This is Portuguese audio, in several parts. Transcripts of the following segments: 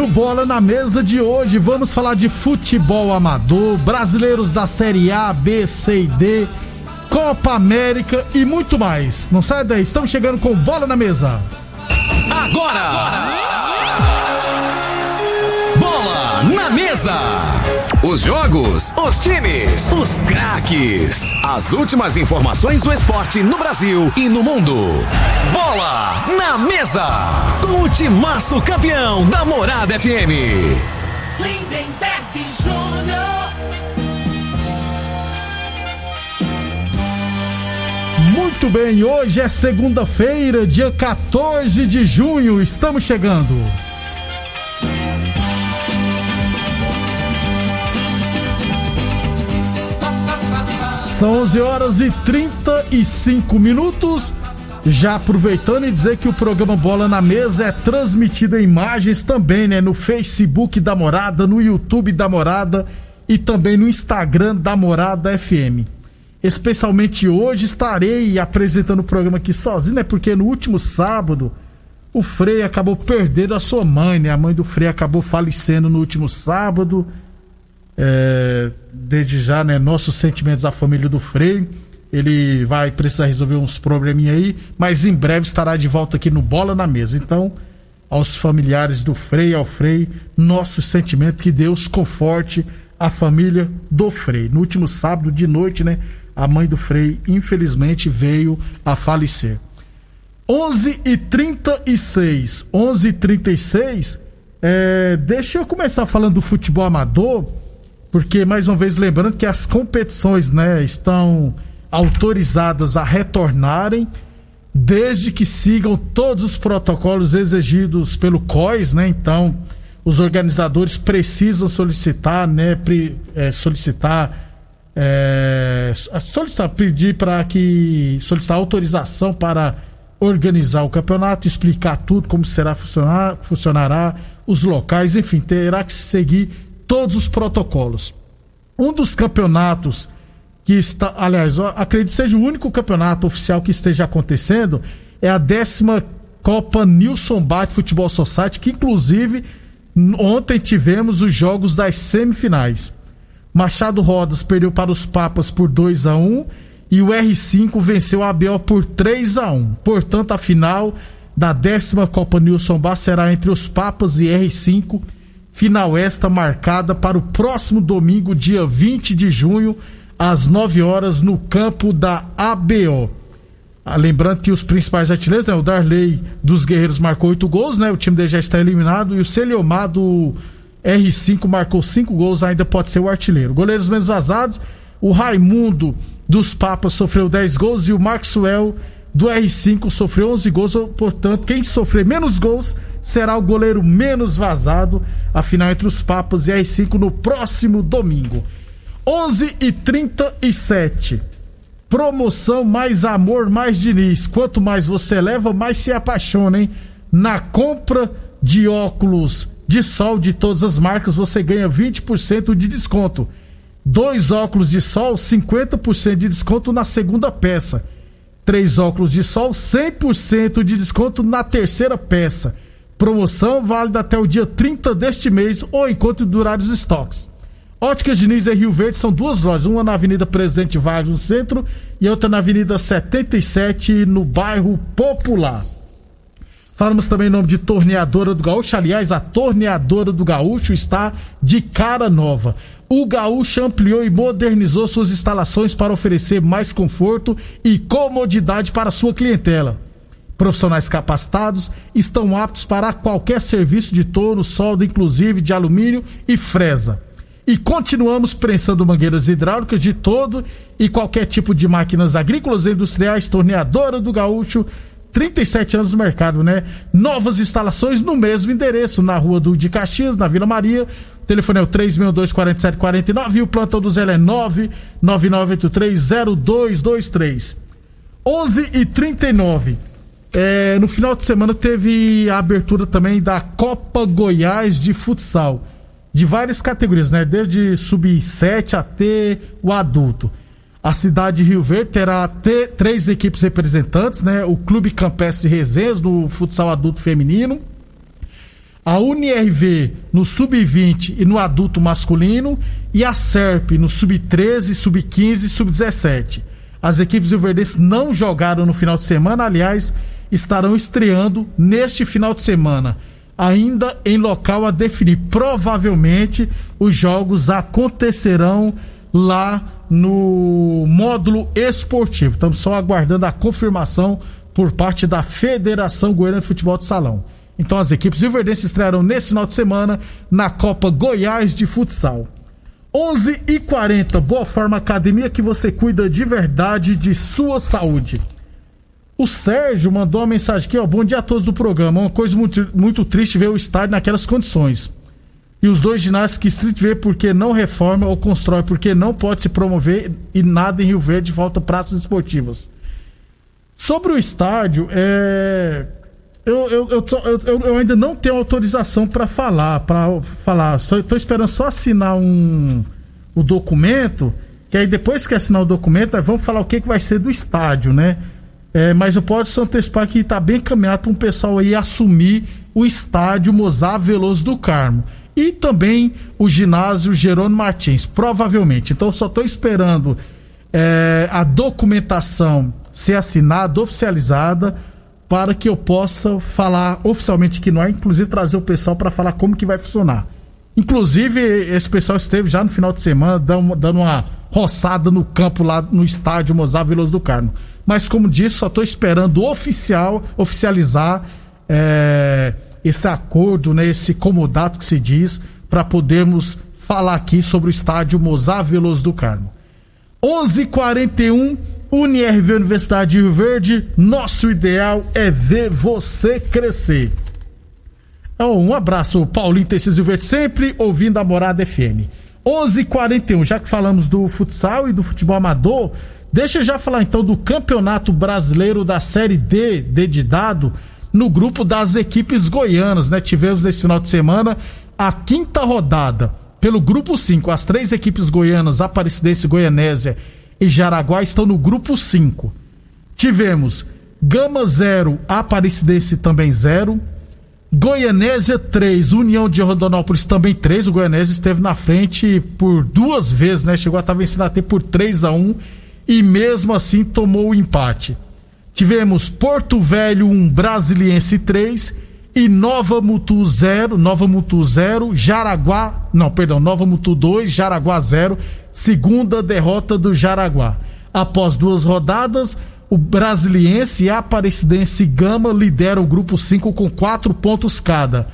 No Bola na Mesa de hoje, vamos falar de futebol amador, brasileiros da Série A, B, C e D, Copa América e muito mais. Não sai daí, estamos chegando com Bola na Mesa. Agora! Bola na Mesa! Os jogos, os times, os craques. As últimas informações do esporte no Brasil e no mundo. Bola na Mesa! Com o timaço campeão da Morada FM. Lindenberg Júnior. Muito bem, hoje é segunda-feira, dia 14 de junho, estamos chegando. São 11 horas e 35 minutos. Já aproveitando e dizer que o programa Bola na Mesa é transmitido em imagens também, né? No Facebook da Morada, no YouTube da Morada e também no Instagram da Morada FM. Especialmente hoje estarei apresentando o programa aqui sozinho, né? Porque no último sábado o Frei acabou perdendo a sua mãe, né? A mãe do Frei acabou falecendo no último sábado. É, desde já, né? Nossos sentimentos à família do Frei. Ele vai precisar resolver uns probleminha aí, mas em breve estará de volta aqui no Bola na Mesa. Então, aos familiares do Frei, ao Frei, nosso sentimento que Deus conforte a família do Frei. No último sábado de noite, né? A mãe do Frei, infelizmente, veio a falecer. 11 e 36 11 e 36 é, deixa eu começar falando do futebol amador, porque mais uma vez lembrando que as competições, né, estão autorizadas a retornarem desde que sigam todos os protocolos exigidos pelo COIS, né? Então, os organizadores precisam solicitar, né, pre, é, solicitar é, solicitar, pedir para que solicitar autorização para organizar o campeonato, explicar tudo, como será funcionar, funcionará, os locais, enfim, terá que seguir todos os protocolos. Um dos campeonatos que está, aliás, acredito seja o único campeonato oficial que esteja acontecendo, é a décima Copa Nilson Bate Futebol Society, que inclusive ontem tivemos os jogos das semifinais. Machado Rodas perdeu para os Papas por 2 a 1 e o R5 venceu a ABO por 3 a 1. Portanto, a final da décima Copa Nilson Bar será entre os Papas e R5. Final esta marcada para o próximo domingo, dia 20 de junho, às 9 horas, no campo da ABO. Ah, lembrando que os principais artilheiros, né, o Darley dos Guerreiros marcou 8 gols, né? O time dele já está eliminado. E o Celiomar do R5 marcou 5 gols, ainda pode ser o artilheiro. Goleiros menos vazados, o Raimundo dos Papas sofreu 10 gols e o Maxwell do R5 sofreu 11 gols, portanto, quem sofrer menos gols será o goleiro menos vazado. A final entre os Papas e R5 no próximo domingo. 11 e 37. Promoção mais amor, mais Diniz. Quanto mais você leva, mais se apaixona, hein? Na compra de óculos de sol de todas as marcas, você ganha 20% de desconto. Dois óculos de sol, 50% de desconto na segunda peça. Três óculos de sol, 100% de desconto na terceira peça. Promoção válida até o dia 30 deste mês ou enquanto durar os estoques. Óticas Diniz e Rio Verde são duas lojas, uma na Avenida Presidente Vargas no centro e outra na Avenida 77 no bairro Popular. Falamos também em nome de Torneadora do Gaúcho. Aliás, a Torneadora do Gaúcho está de cara nova. O Gaúcho ampliou e modernizou suas instalações para oferecer mais conforto e comodidade para sua clientela. Profissionais capacitados estão aptos para qualquer serviço de torno, solda, inclusive de alumínio e fresa. E continuamos prensando mangueiras hidráulicas de todo e qualquer tipo de máquinas agrícolas e industriais, torneadora do Gaúcho 37 anos no mercado, né? Novas instalações no mesmo endereço, na rua do de Caxias, na Vila Maria. O telefone é o 362-4749 e o plantão do Zé é 999830223. 11 e 39 é, No final de semana teve a abertura também da Copa Goiás de Futsal. De várias categorias, né? Desde sub-7 até o adulto. A cidade de Rio Verde terá três equipes representantes, né? O Clube Campestre Resenhas no futsal adulto feminino, a UNIRV no sub-20 e no adulto masculino e a SERP no sub-13, sub-15 e sub-17. As equipes rioverdenses não jogaram no final de semana, aliás, estarão estreando neste final de semana, ainda em local a definir. Provavelmente os jogos acontecerão lá no módulo esportivo. Estamos só aguardando a confirmação por parte da Federação Goiana de Futebol de Salão. Então as equipes Verdense estrearão nesse final de semana na Copa Goiás de Futsal. 11 e 40 Boa Forma Academia que você cuida de verdade de sua saúde. O Sérgio mandou uma mensagem aqui, ó. Bom dia a todos do programa. Uma coisa muito, muito triste ver o estádio naquelas condições. E os dois ginásios que Street vê porque não reforma ou constrói, porque não pode se promover e nada em Rio Verde falta praças esportivas. Sobre o estádio, é... eu, eu, eu, eu, eu ainda não tenho autorização para falar, para falar. Estou esperando só assinar um o documento, que aí depois que assinar o documento, vamos falar o que, que vai ser do estádio, né? É, mas eu posso antecipar que está bem caminhado para um pessoal aí assumir o estádio Mozar Veloso do Carmo e também o ginásio Jerônimo Martins, provavelmente. Então só estou esperando é, a documentação ser assinada, oficializada, para que eu possa falar oficialmente que não é, inclusive trazer o pessoal para falar como que vai funcionar. Inclusive, esse pessoal esteve já no final de semana dando uma roçada no campo lá no estádio Mozart Veloso do Carmo. Mas como disse, só estou esperando oficial, oficializar. É esse acordo, né, esse comodato que se diz, para podermos falar aqui sobre o estádio Mozar Veloso do Carmo. 11:41 UniRV Universidade de Rio Verde, nosso ideal é ver você crescer. Oh, um abraço, Paulinho Teciso Verde, sempre ouvindo a Morada FM. 11:41 já que falamos do futsal e do futebol amador, deixa eu já falar então do Campeonato Brasileiro da Série D, D de dado, no grupo das equipes goianas, né? Tivemos nesse final de semana a quinta rodada pelo grupo 5. As três equipes goianas, Aparecidense, Goianésia e Jaraguá, estão no grupo 5. Tivemos Gama 0, Aparecidense também 0. Goianésia 3, União de Rondonópolis também 3. O Goianésia esteve na frente por duas vezes, né? Chegou a estar vencendo até por 3 a 1 e mesmo assim tomou o empate. Tivemos Porto Velho 1, Brasiliense 3 e Nova Mutu 0, Nova Mutu 0, Jaraguá, não, perdão, Nova Mutu 2, Jaraguá 0, segunda derrota do Jaraguá. Após duas rodadas, o Brasiliense e a Aparecidense Gama lideram o grupo 5 com quatro pontos cada.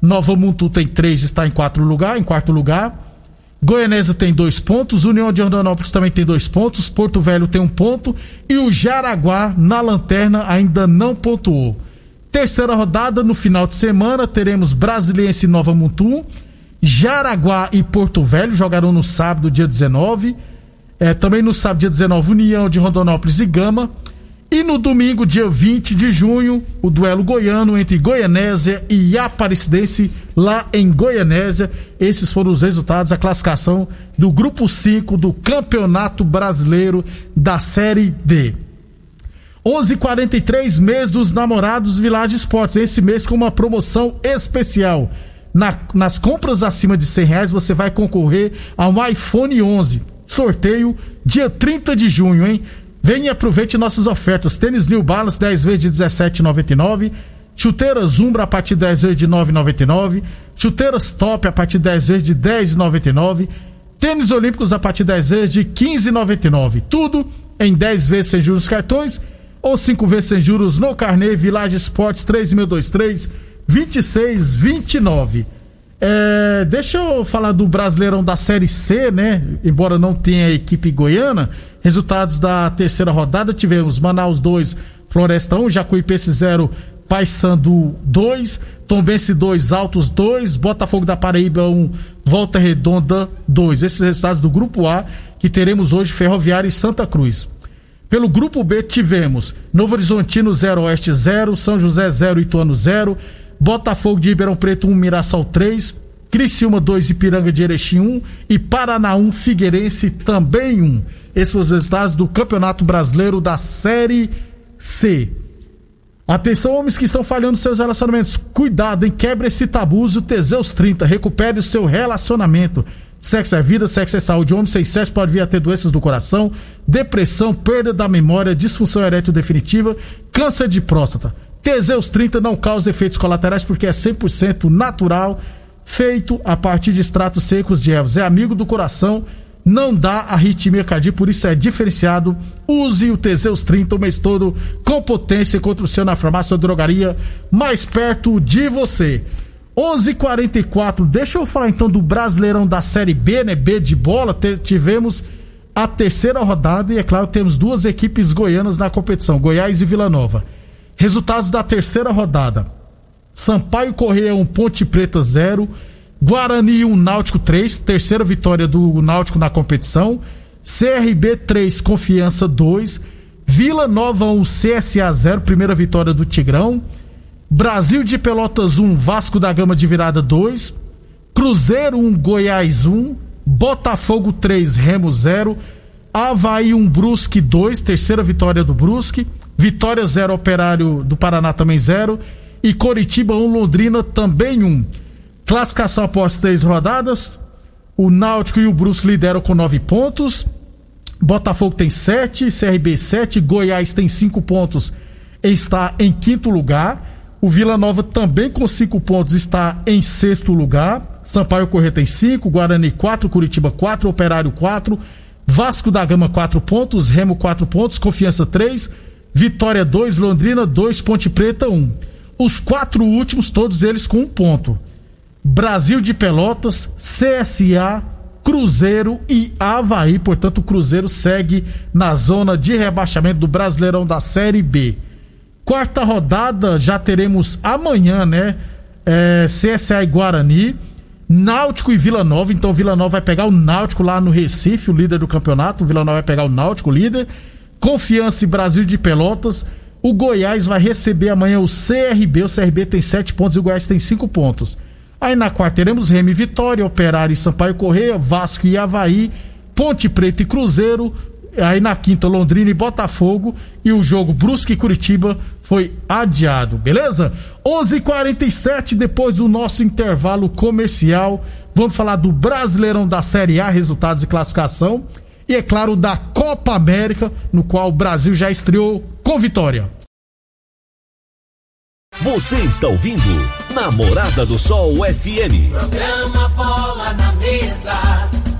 Nova Mutu tem três, está em quatro lugar, em quarto lugar. Goianésia tem dois pontos, União de Rondonópolis também tem dois pontos, Porto Velho tem um ponto e o Jaraguá na lanterna ainda não pontuou. Terceira rodada no final de semana teremos Brasiliense e Nova Mutum, Jaraguá e Porto Velho jogarão no sábado, dia 19. É, também no sábado, dia 19, União de Rondonópolis e Gama. E no domingo, dia 20 de junho, o duelo goiano entre Goianésia e Aparecidense, lá em Goianésia. Esses foram os resultados, a classificação do grupo 5 do Campeonato Brasileiro da Série D. 11:43 mês dos namorados Village Esportes. Esse mês com uma promoção especial. Na, nas compras acima de 100 reais você vai concorrer a um iPhone 11. Sorteio dia 30 de junho, hein? Venha e aproveite nossas ofertas. Tênis New Balance 10 vezes de 17,99. Chuteiras Umbra a partir de 10 vezes de 9,99. Chuteiras Top a partir de 10 vezes de 10,99. Tênis Olímpicos a partir de 10 vezes de 15,99. Tudo em 10 vezes sem juros cartões ou 5 vezes sem juros no Carnê Village Esportes 3623 2629. É, deixa eu falar do Brasileirão da Série C, né? Embora não tenha equipe goiana, resultados da terceira rodada tivemos Manaus 2, Floresta 1, Jacuipense 0, Paysandu 2, Tombense 2, Altos 2, Botafogo da Paraíba 1, Volta Redonda 2. Esses resultados do grupo A que teremos hoje Ferroviária e Santa Cruz. Pelo grupo B tivemos Novo Horizontino 0, Oeste 0, São José 0, Ituano 0, Botafogo de Ribeirão Preto 1, Mirassol 3, Criciúma 2, Ipiranga de Erechim 1 e Paraná 1, Figueirense também 1. Esses foram os resultados do Campeonato Brasileiro da Série C. Atenção, homens que estão falhando seus relacionamentos. Cuidado, hein? Quebre esse tabu, o Teseus 30. Recupere o seu relacionamento. Sexo é vida, sexo é saúde. Homem sem sexo pode vir a ter doenças do coração, depressão, perda da memória, disfunção erétil definitiva, câncer de próstata. Teseus 30 não causa efeitos colaterais porque é 100% natural, feito a partir de extratos secos de ervas. É amigo do coração, não dá arritmia cardíaca, por isso é diferenciado. Use o Teseus 30 o mês todo com potência contra o seu na farmácia ou drogaria mais perto de você. 11:44. Deixa eu falar então do Brasileirão da Série B, né? B de bola. Tivemos a terceira rodada e é claro, temos duas equipes goianas na competição, Goiás e Vila Nova. Resultados da terceira rodada: Sampaio Correia 1, Ponte Preta 0, Guarani 1, Náutico 3, terceira vitória do Náutico na competição. CRB 3, Confiança 2, Vila Nova 1, CSA 0, primeira vitória do Tigrão. Brasil de Pelotas 1, Vasco da Gama de virada 2, Cruzeiro 1, Goiás 1, Botafogo 3, Remo 0, Havaí 1, Brusque 2, terceira vitória do Brusque. Vitória 0, Operário do Paraná também 0. E Coritiba 1, Londrina também 1. Classificação após seis rodadas. O Náutico e o Brusque lideram com 9 pontos. Botafogo tem 7, CRB 7, Goiás tem 5 pontos está em quinto lugar. O Vila Nova também com 5 pontos está em sexto lugar. Sampaio Corrêa tem 5, Guarani 4, Curitiba 4, Operário 4, Vasco da Gama 4 pontos, Remo 4 pontos, Confiança 3, Vitória 2, Londrina 2, Ponte Preta 1. Um. Os quatro últimos, todos eles com um ponto. Brasil de Pelotas, CSA, Cruzeiro e Havaí. Portanto, o Cruzeiro segue na zona de rebaixamento do Brasileirão da Série B. Quarta rodada já teremos amanhã, né? É, CSA e Guarani. Náutico e Vila Nova. Então, Vila Nova vai pegar o Náutico lá no Recife, o líder do campeonato. O Vila Nova vai pegar o Náutico, o líder. Confiança e Brasil de Pelotas. O Goiás vai receber amanhã o CRB. O CRB tem 7 pontos e o Goiás tem 5 pontos. Aí na quarta teremos Remy Vitória, Operário e Sampaio Correia, Vasco e Havaí, Ponte Preta e Cruzeiro. Aí na quinta, Londrina e Botafogo. E o jogo Brusque e Curitiba foi adiado, beleza? 11:47 h 47 depois do nosso intervalo comercial. Vamos falar do Brasileirão da Série A, resultados e classificação e, é claro, da Copa América, no qual o Brasil já estreou com vitória. Você está ouvindo Namorada do Sol FM. Programa Bola na Mesa,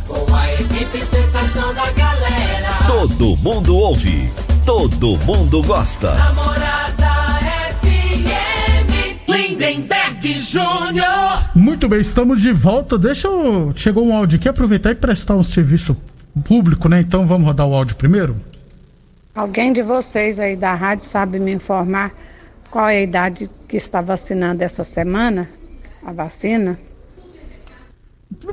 com a equipe sensação da galera. Todo mundo ouve, todo mundo gosta. Namorada FM, Lindenberg Júnior. Muito bem, estamos de volta. Deixa eu. Chegou um áudio aqui, aproveitar e prestar um serviço público, né? Então vamos rodar o áudio primeiro? Alguém de vocês aí da rádio sabe me informar qual é a idade que está vacinando essa semana? A vacina?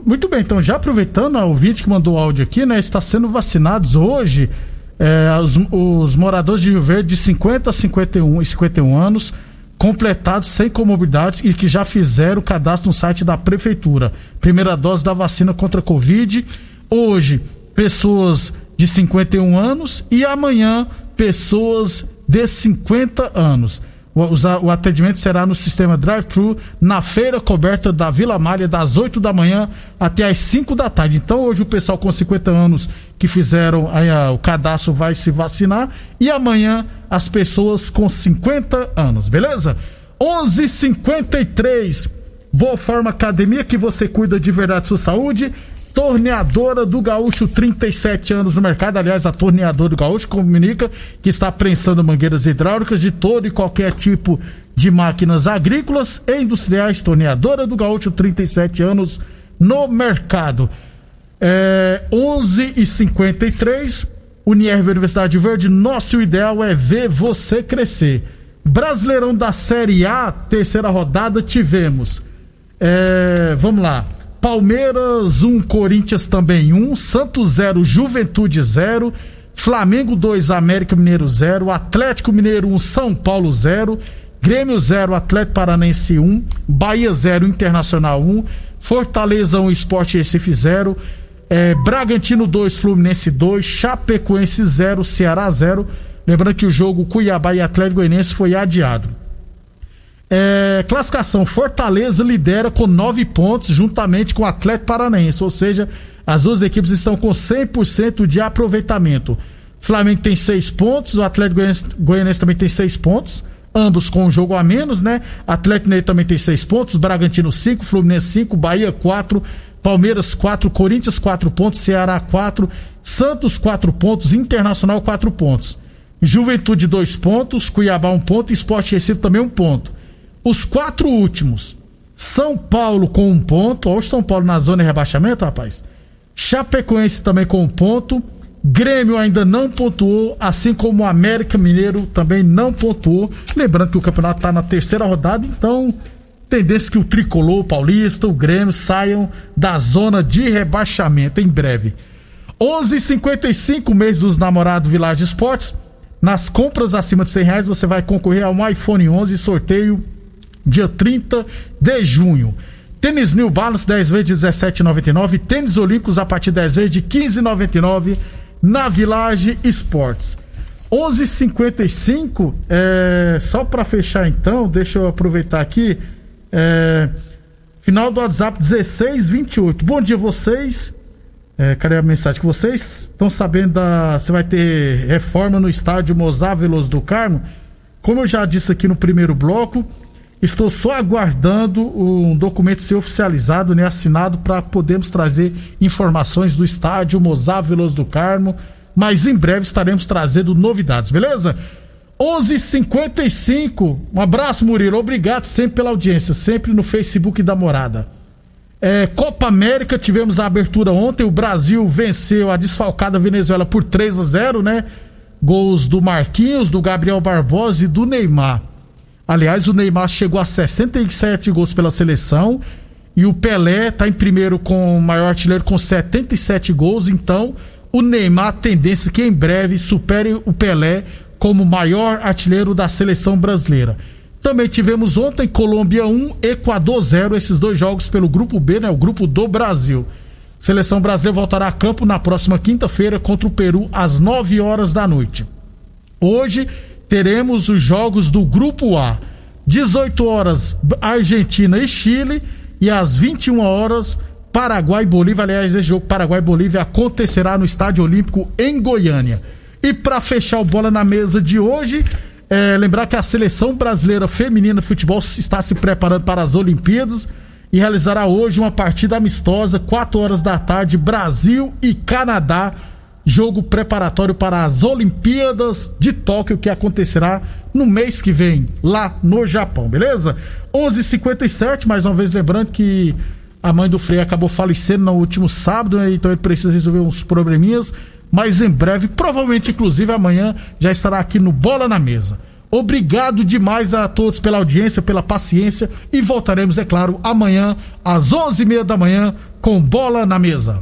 Muito bem, então já aproveitando, a ouvinte que mandou o áudio aqui, né? Está sendo vacinados hoje é, os, os, moradores de Rio Verde de 50 a 51 e 51 anos, completados sem comorbidades e que já fizeram o cadastro no site da prefeitura. Primeira dose da vacina contra a Covid. Hoje, pessoas de 51 anos e amanhã pessoas de 50 anos. O, atendimento será no sistema drive-thru na feira coberta da Vila Malha das 8 da manhã até as 5 da tarde. Então hoje o pessoal com 50 anos que fizeram aí, o cadastro vai se vacinar e amanhã as pessoas com 50 anos, beleza? 11:53. Boa Forma Academia que você cuida de verdade sua saúde. Torneadora do Gaúcho, 37 anos no mercado. Aliás, a Torneadora do Gaúcho comunica que está prensando mangueiras hidráulicas de todo e qualquer tipo de máquinas agrícolas e industriais. Torneadora do Gaúcho, 37 anos no mercado. É, 11 e 53 Unirv Universidade Verde, nosso ideal é ver você crescer. Brasileirão da Série A, terceira rodada, tivemos. É, vamos lá. Palmeiras 1, um, Corinthians também 1, um, Santos 0, Juventude 0, Flamengo 2, América Mineiro 0, Atlético Mineiro 1, um, São Paulo 0, Grêmio 0, Atlético Paranense 1, Bahia 0, Internacional 1, Fortaleza 1, Esporte Recife 0, é, Bragantino 2, Fluminense 2, Chapecoense 0, Ceará 0. Lembrando que o jogo Cuiabá e Atlético Goianiense foi adiado. É, classificação: Fortaleza lidera com 9 pontos, juntamente com o Atlético Paranaense, ou seja, as duas equipes estão com 100% de aproveitamento. Flamengo tem 6 pontos, o Atlético Goianiense, também tem 6 pontos, ambos com um jogo a menos, né? Atlético Mineiro também tem 6 pontos, Bragantino 5, Fluminense 5, Bahia 4, Palmeiras 4, Corinthians 4 pontos, Ceará 4, Santos 4 pontos, Internacional 4 pontos. Juventude 2 pontos, Cuiabá 1 um ponto, Esporte Recife também 1 um ponto. Os quatro últimos, São Paulo com 1 um ponto, hoje São Paulo na zona de rebaixamento, rapaz. Chapecoense também com 1 um ponto. Grêmio ainda não pontuou, assim como o América Mineiro também não pontuou. Lembrando que o campeonato está na terceira rodada, então tendência que o tricolor, o paulista, o Grêmio saiam da zona de rebaixamento em breve. 11:55 mês dos namorados Village Esportes. Nas compras acima de 100 reais você vai concorrer a um iPhone 11 sorteio dia 30 de junho. Tênis New Balance 10 vezes de 17,99. Tênis Olímpicos a partir de 10 vezes de 15,99 na Village Esportes. 11:55 é, só para fechar então, deixa eu aproveitar aqui. É, final do WhatsApp 1628. Bom dia vocês. É, cadê a mensagem? Que vocês estão sabendo da. Você vai ter reforma no estádio Mozar Veloso do Carmo. Como eu já disse aqui no primeiro bloco, estou só aguardando um documento ser oficializado, né, assinado, para podermos trazer informações do estádio Mozar Veloso do Carmo. Mas em breve estaremos trazendo novidades, beleza? 11:55. Um abraço, Murilo. Obrigado sempre pela audiência, sempre no Facebook da Morada. É, Copa América, tivemos a abertura ontem. O Brasil venceu a desfalcada Venezuela por 3 a 0, né? Gols do Marquinhos, do Gabriel Barbosa e do Neymar. Aliás, o Neymar chegou a 67 gols pela seleção e o Pelé está em primeiro com o maior artilheiro com 77 gols. Então, o Neymar, tendência que em breve supere o Pelé como maior artilheiro da seleção brasileira. Também tivemos ontem Colômbia 1, Equador 0, esses dois jogos pelo grupo B, né, o grupo do Brasil. Seleção brasileira voltará a campo na próxima quinta-feira contra o Peru às 9 horas da noite. Hoje teremos os jogos do grupo A. 18 horas Argentina e Chile e às 21 horas Paraguai e Bolívia. Aliás, esse jogo Paraguai e Bolívia acontecerá no Estádio Olímpico em Goiânia. E para fechar o bola na mesa de hoje, é, lembrar que a seleção brasileira feminina de futebol está se preparando para as Olimpíadas e realizará hoje uma partida amistosa, 4 horas da tarde, Brasil e Canadá. Jogo preparatório para as Olimpíadas de Tóquio que acontecerá no mês que vem, lá no Japão, beleza? 11:57 h 57 mais uma vez lembrando que a mãe do Frei acabou falecendo no último sábado, né? então ele precisa resolver uns probleminhas mas em breve, provavelmente inclusive amanhã, já estará aqui no Bola na Mesa. Obrigado demais a todos pela audiência, pela paciência e voltaremos, é claro, amanhã às onze e meia da manhã com Bola na Mesa.